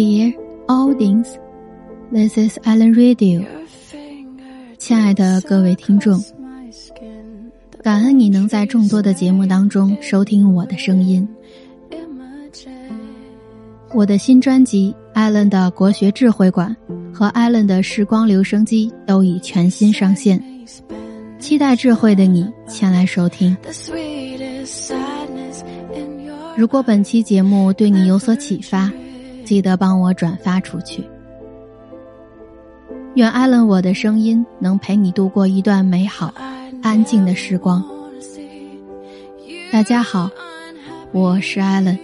Dear audience, this is Alan Radio。亲爱的各位听众，感恩你能在众多的节目当中收听我的声音。我的新专辑《艾伦的国学智慧馆》和艾伦的时光留声机都已全新上线，期待智慧的你前来收听。如果本期节目对你有所启发，记得帮我转发出去。愿艾伦我的声音能陪你度过一段美好、安静的时光。大家好，我是艾伦。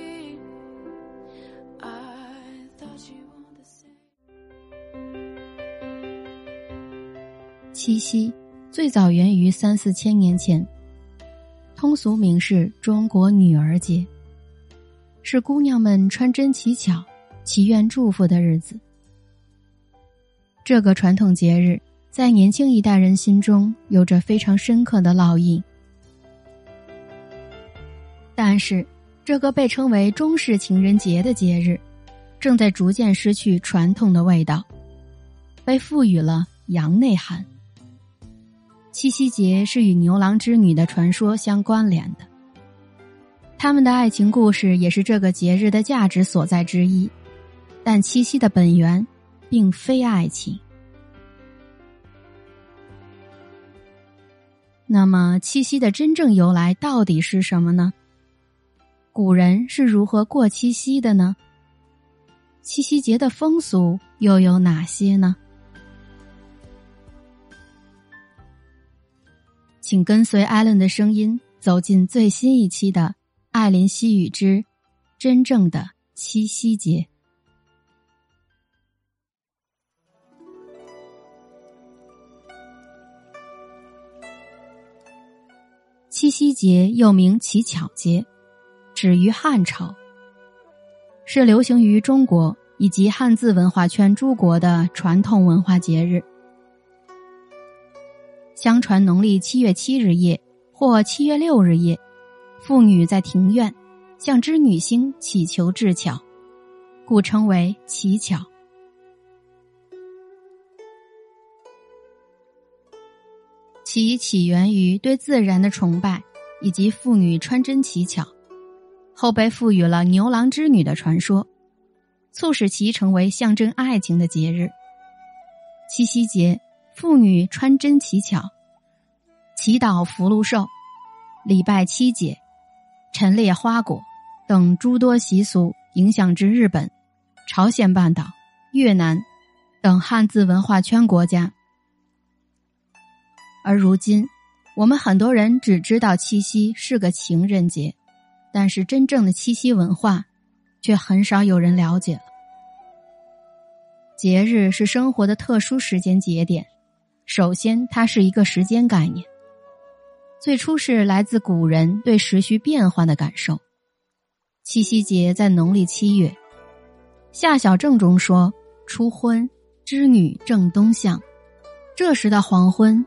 七夕最早源于三四千年前，通俗名是中国女儿节，是姑娘们穿针乞巧、祈愿祝福的日子。这个传统节日在年轻一代人心中有着非常深刻的烙印，但是这个被称为中式情人节的节日，正在逐渐失去传统的味道，被赋予了洋内涵。七夕节是与牛郎织女的传说相关联的，他们的爱情故事也是这个节日的价值所在之一，但七夕的本源。并非爱情。那么，七夕的真正由来到底是什么呢？古人是如何过七夕的呢？七夕节的风俗又有哪些呢？请跟随艾伦的声音，走进最新一期的《艾琳西语之真正的七夕节》。七夕节又名乞巧节，始于汉朝，是流行于中国以及汉字文化圈诸国的传统文化节日。相传农历七月七日夜或七月六日夜，妇女在庭院向织女星祈求智巧，故称为乞巧。其起源于对自然的崇拜，以及妇女穿针乞巧，后被赋予了牛郎织女的传说，促使其成为象征爱情的节日。七夕节，妇女穿针乞巧，祈祷福禄寿，礼拜七姐，陈列花果等诸多习俗，影响至日本、朝鲜半岛、越南等汉字文化圈国家。而如今，我们很多人只知道七夕是个情人节，但是真正的七夕文化，却很少有人了解了。节日是生活的特殊时间节点，首先它是一个时间概念，最初是来自古人对时序变化的感受。七夕节在农历七月，夏小正中说：“初婚，织女正东向，这时的黄昏。”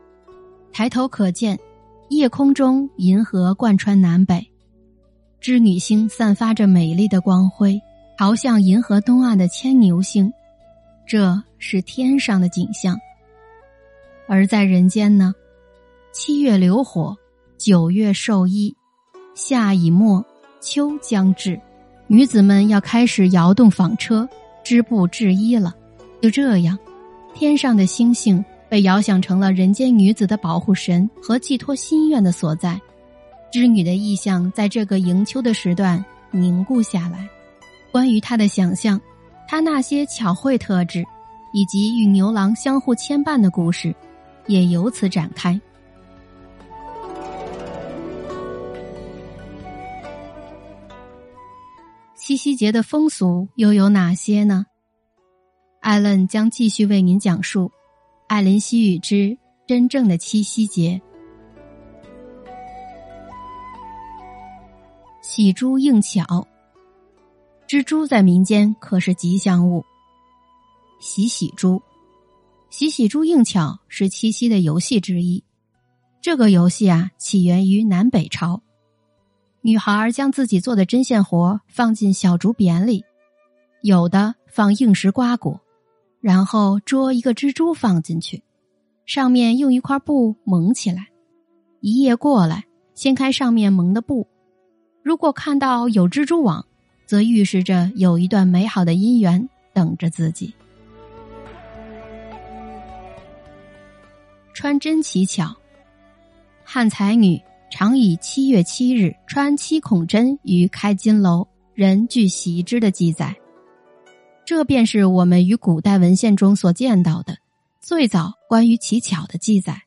抬头可见，夜空中银河贯穿南北，织女星散发着美丽的光辉，朝向银河东岸的牵牛星，这是天上的景象。而在人间呢，七月流火，九月授衣，夏已末，秋将至，女子们要开始摇动纺车，织布制衣了。就这样，天上的星星。被遥想成了人间女子的保护神和寄托心愿的所在，织女的意象在这个迎秋的时段凝固下来。关于她的想象，她那些巧慧特质，以及与牛郎相互牵绊的故事，也由此展开。七夕节的风俗又有哪些呢？艾伦将继续为您讲述。艾琳西语之真正的七夕节，喜珠应巧。蜘蛛在民间可是吉祥物。喜喜珠，喜喜珠应巧是七夕的游戏之一。这个游戏啊，起源于南北朝。女孩将自己做的针线活放进小竹匾里，有的放硬石瓜果，然后捉一个蜘蛛放进去，上面用一块布蒙起来。一夜过来，掀开上面蒙的布，如果看到有蜘蛛网，则预示着有一段美好的姻缘等着自己。穿针乞巧，汉才女常以七月七日穿七孔针于开金楼，人俱习之的记载。这便是我们于古代文献中所见到的最早关于乞巧的记载。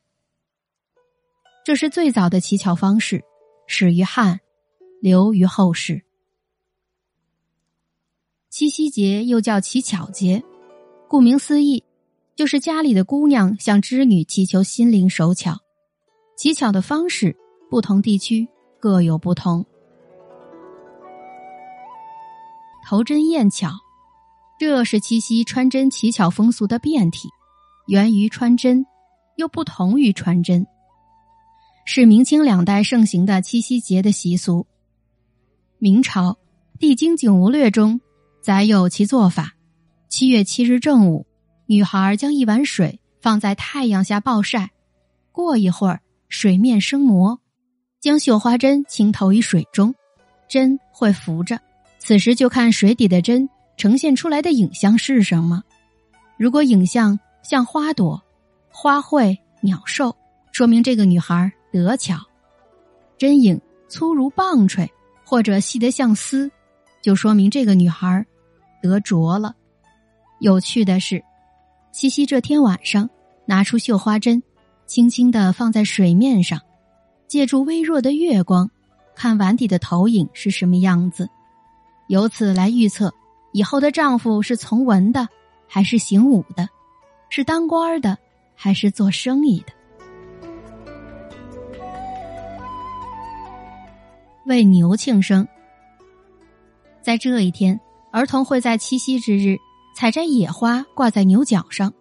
这是最早的乞巧方式，始于汉，流于后世。七夕节又叫乞巧节，顾名思义，就是家里的姑娘向织女祈求心灵手巧。乞巧的方式，不同地区各有不同。头针验巧，这是七夕穿针乞巧风俗的变体，源于穿针，又不同于穿针。是明清两代盛行的七夕节的习俗。明朝《帝京景物略》中载有其做法：七月七日正午，女孩将一碗水放在太阳下暴晒，过一会儿水面生磨，将绣花针轻投于水中，针会浮着。此时就看水底的针呈现出来的影像是什么。如果影像像花朵、花卉、鸟兽，说明这个女孩。得巧，针影粗如棒槌，或者细得像丝，就说明这个女孩得着了。有趣的是，七夕这天晚上，拿出绣花针，轻轻的放在水面上，借助微弱的月光，看碗底的投影是什么样子，由此来预测以后的丈夫是从文的还是行武的，是当官的还是做生意的。为牛庆生，在这一天，儿童会在七夕之日采摘野花挂在牛角上，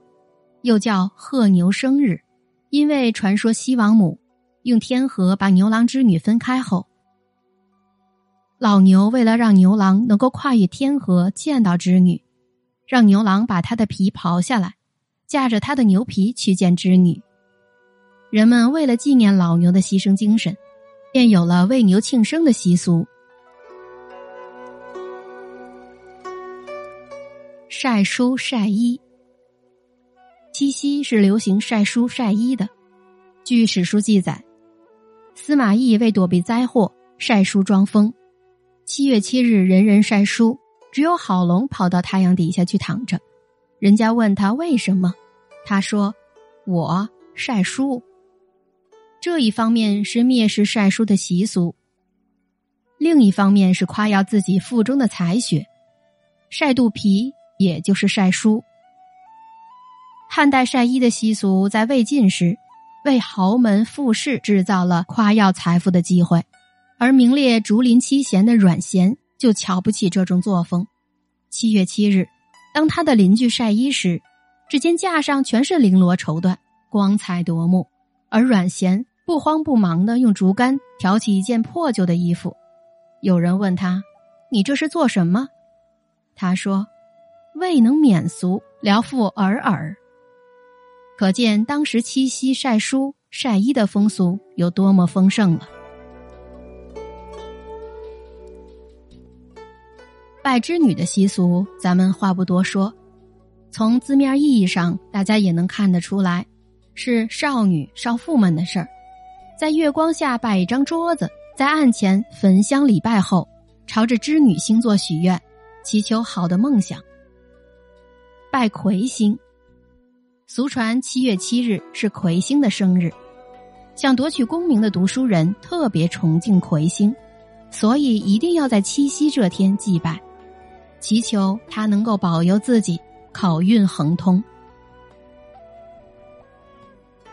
又叫贺牛生日。因为传说西王母用天河把牛郎织女分开后，老牛为了让牛郎能够跨越天河见到织女，让牛郎把他的皮刨下来，驾着他的牛皮去见织女。人们为了纪念老牛的牺牲精神。便有了为牛庆生的习俗。晒书晒衣，七夕是流行晒书晒衣的。据史书记载，司马懿为躲避灾祸，晒书装疯。七月七日，人人晒书，只有郝龙跑到太阳底下去躺着。人家问他为什么，他说：“我晒书。”这一方面是蔑视晒书的习俗，另一方面是夸耀自己腹中的才学。晒肚皮也就是晒书。汉代晒衣的习俗在魏晋时，为豪门富士制造了夸耀财富的机会，而名列竹林七贤的阮咸就瞧不起这种作风。七月七日，当他的邻居晒衣时，只见架上全是绫罗绸缎，光彩夺目，而阮咸。不慌不忙的用竹竿挑起一件破旧的衣服，有人问他：“你这是做什么？”他说：“未能免俗，聊赋尔尔。”可见当时七夕晒书晒衣的风俗有多么丰盛了。拜织女的习俗，咱们话不多说，从字面意义上，大家也能看得出来，是少女少妇们的事儿。在月光下摆一张桌子，在案前焚香礼拜后，朝着织女星座许愿，祈求好的梦想。拜魁星，俗传七月七日是魁星的生日，想夺取功名的读书人特别崇敬魁星，所以一定要在七夕这天祭拜，祈求他能够保佑自己考运亨通。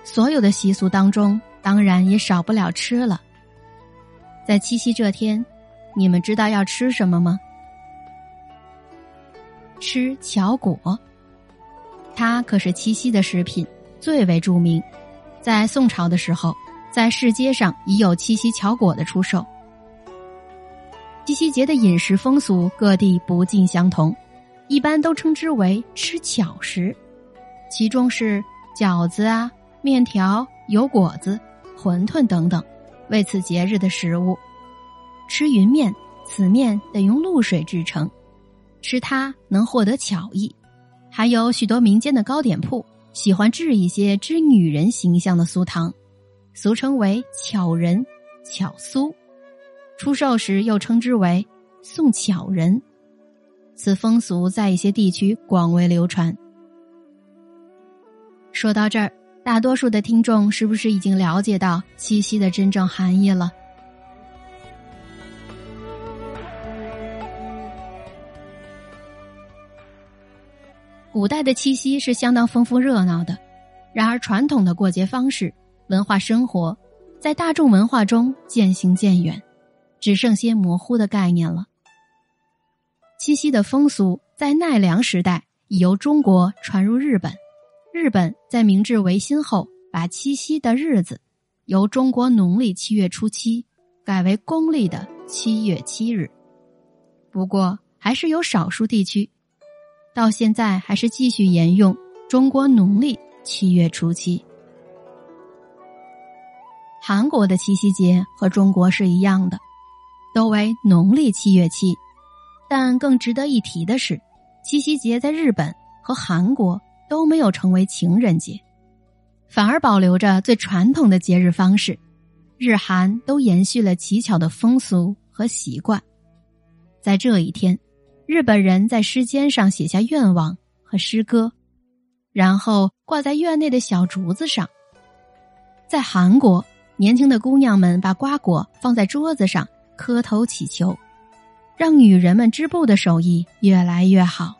所有的习俗当中。当然也少不了吃了。在七夕这天，你们知道要吃什么吗？吃巧果，它可是七夕的食品，最为著名。在宋朝的时候，在市街上已有七夕巧果的出售。七夕节的饮食风俗各地不尽相同，一般都称之为吃巧食，其中是饺子啊、面条、油果子、馄饨等等，为此节日的食物。吃云面，此面得用露水制成，吃它能获得巧意。还有许多民间的糕点铺喜欢制一些织女人形象的酥糖，俗称为巧人、巧酥。出售时又称之为送巧人。此风俗在一些地区广为流传。说到这儿，大多数的听众是不是已经了解到七夕的真正含义了？古代的七夕是相当丰富热闹的，然而传统的过节方式、文化生活，在大众文化中渐行渐远，只剩些模糊的概念了。七夕的风俗在奈良时代已由中国传入日本，日本在明治维新后，把七夕的日子由中国农历七月初七改为公历的七月七日。不过，还是有少数地区。到现在还是继续沿用中国农历七月初七。韩国的七夕节和中国是一样的，都为农历七月七。但更值得一提的是，七夕节在日本和韩国都没有成为情人节，反而保留着最传统的节日方式。日韩都延续了乞巧的风俗和习惯，在这一天。日本人在诗笺上写下愿望和诗歌，然后挂在院内的小竹子上。在韩国，年轻的姑娘们把瓜果放在桌子上磕头祈求，让女人们织布的手艺越来越好。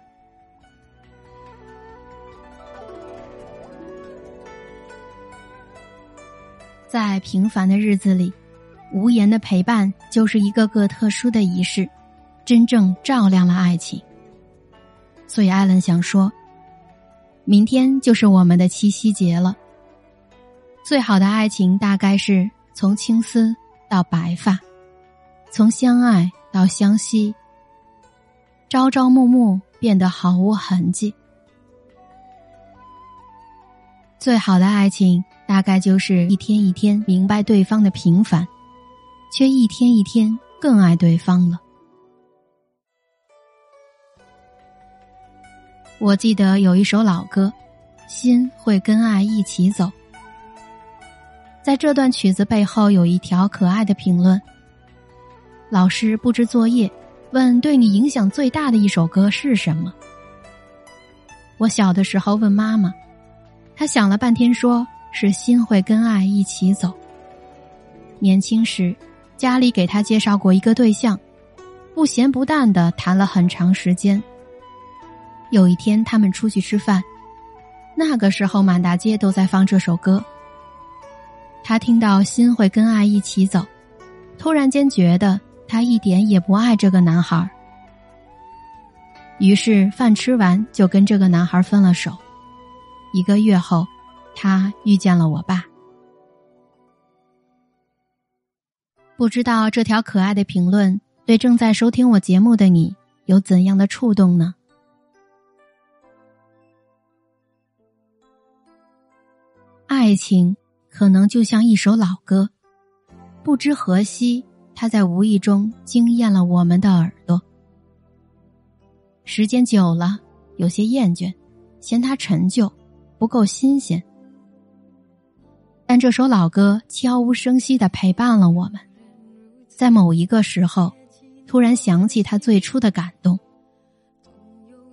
在平凡的日子里，无言的陪伴就是一个个特殊的仪式。真正照亮了爱情，所以艾伦想说，明天就是我们的七夕节了。最好的爱情大概是从青丝到白发，从相爱到相惜，朝朝暮暮变得毫无痕迹。最好的爱情大概就是一天一天明白对方的平凡，却一天一天更爱对方了。我记得有一首老歌，《心会跟爱一起走》。在这段曲子背后有一条可爱的评论：老师布置作业，问对你影响最大的一首歌是什么？我小的时候问妈妈，她想了半天，说是《心会跟爱一起走》。年轻时，家里给他介绍过一个对象，不咸不淡的谈了很长时间。有一天，他们出去吃饭，那个时候满大街都在放这首歌。他听到心会跟爱一起走，突然间觉得他一点也不爱这个男孩。于是饭吃完就跟这个男孩分了手。一个月后，他遇见了我爸。不知道这条可爱的评论对正在收听我节目的你有怎样的触动呢？爱情可能就像一首老歌，不知何夕，他在无意中惊艳了我们的耳朵。时间久了，有些厌倦，嫌它陈旧，不够新鲜。但这首老歌悄无声息的陪伴了我们，在某一个时候，突然想起他最初的感动。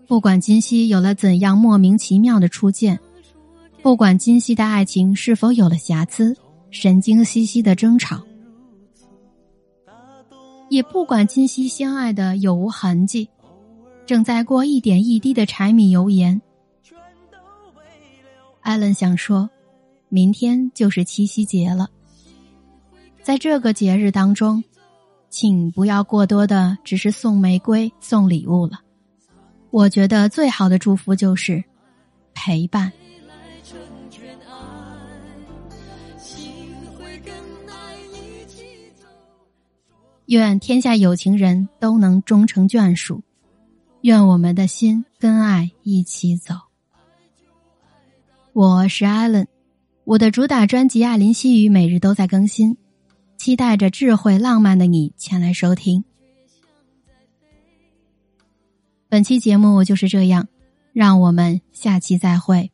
不管今夕有了怎样莫名其妙的初见。不管今夕的爱情是否有了瑕疵，神经兮兮的争吵，也不管今夕相爱的有无痕迹，正在过一点一滴的柴米油盐。艾伦想说，明天就是七夕节了，在这个节日当中，请不要过多的只是送玫瑰、送礼物了。我觉得最好的祝福就是陪伴。愿天下有情人都能终成眷属，愿我们的心跟爱一起走。我是艾伦，我的主打专辑《爱林西语》每日都在更新，期待着智慧浪漫的你前来收听。本期节目就是这样，让我们下期再会。